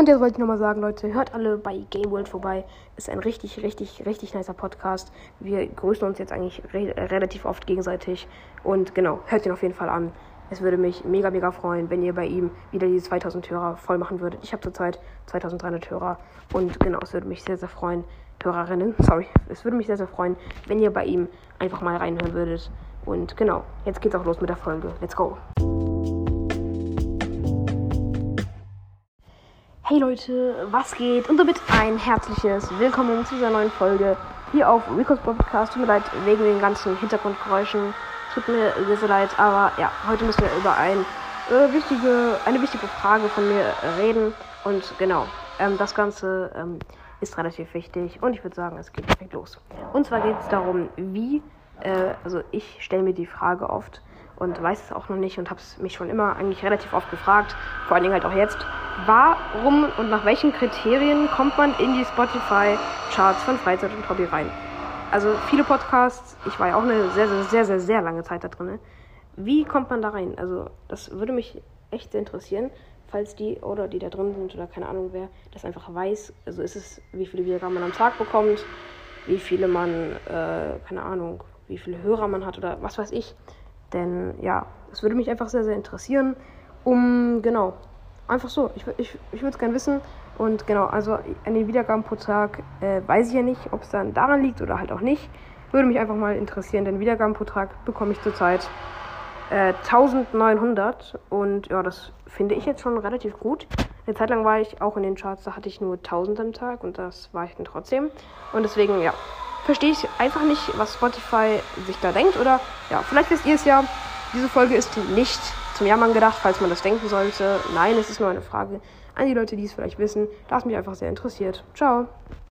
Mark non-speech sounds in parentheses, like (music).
Und jetzt wollte ich nochmal sagen, Leute, hört alle bei Game World vorbei. Ist ein richtig, richtig, richtig nicer Podcast. Wir grüßen uns jetzt eigentlich re relativ oft gegenseitig. Und genau, hört ihn auf jeden Fall an. Es würde mich mega, mega freuen, wenn ihr bei ihm wieder die 2000 Hörer voll machen würdet. Ich habe zurzeit 2300 Hörer. Und genau, es würde mich sehr, sehr freuen. Hörerinnen, (laughs) sorry. Es würde mich sehr, sehr freuen, wenn ihr bei ihm einfach mal reinhören würdet. Und genau, jetzt geht's auch los mit der Folge. Let's go. Hey Leute, was geht? Und damit ein herzliches Willkommen zu dieser neuen Folge hier auf Rico's Podcast. Tut mir leid wegen den ganzen Hintergrundgeräuschen. Tut mir sehr, sehr leid, aber ja, heute müssen wir über ein, äh, wichtige, eine wichtige Frage von mir reden. Und genau, ähm, das Ganze ähm, ist relativ wichtig und ich würde sagen, es geht direkt los. Und zwar geht es darum, wie, äh, also ich stelle mir die Frage oft, und weiß es auch noch nicht und habe es mich schon immer eigentlich relativ oft gefragt, vor allen Dingen halt auch jetzt. Warum und nach welchen Kriterien kommt man in die Spotify-Charts von Freizeit und Hobby rein? Also viele Podcasts, ich war ja auch eine sehr, sehr, sehr, sehr, sehr lange Zeit da drin. Wie kommt man da rein? Also das würde mich echt sehr interessieren, falls die oder die da drin sind oder keine Ahnung wer das einfach weiß. Also ist es, wie viele Wiedergaben man am Tag bekommt, wie viele man, äh, keine Ahnung, wie viele Hörer man hat oder was weiß ich. Denn ja, es würde mich einfach sehr, sehr interessieren. Um, genau, einfach so. Ich, ich, ich würde es gerne wissen. Und genau, also an den Wiedergaben pro Tag äh, weiß ich ja nicht, ob es dann daran liegt oder halt auch nicht. Würde mich einfach mal interessieren, denn Wiedergaben pro Tag bekomme ich zurzeit äh, 1900. Und ja, das finde ich jetzt schon relativ gut. Eine Zeit lang war ich auch in den Charts, da hatte ich nur 1000 am Tag und das war ich dann trotzdem. Und deswegen, ja, verstehe ich einfach nicht, was Spotify sich da denkt. Oder ja, vielleicht wisst ihr es ja. Diese Folge ist nicht zum Jammern gedacht, falls man das denken sollte. Nein, es ist nur eine Frage an die Leute, die es vielleicht wissen. Da es mich einfach sehr interessiert. Ciao.